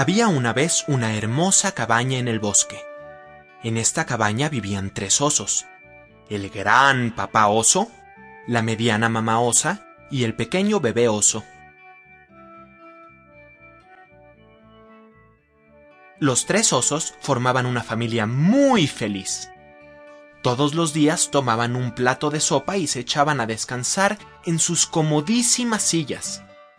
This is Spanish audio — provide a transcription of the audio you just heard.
Había una vez una hermosa cabaña en el bosque. En esta cabaña vivían tres osos. El gran papá oso, la mediana mamá osa y el pequeño bebé oso. Los tres osos formaban una familia muy feliz. Todos los días tomaban un plato de sopa y se echaban a descansar en sus comodísimas sillas.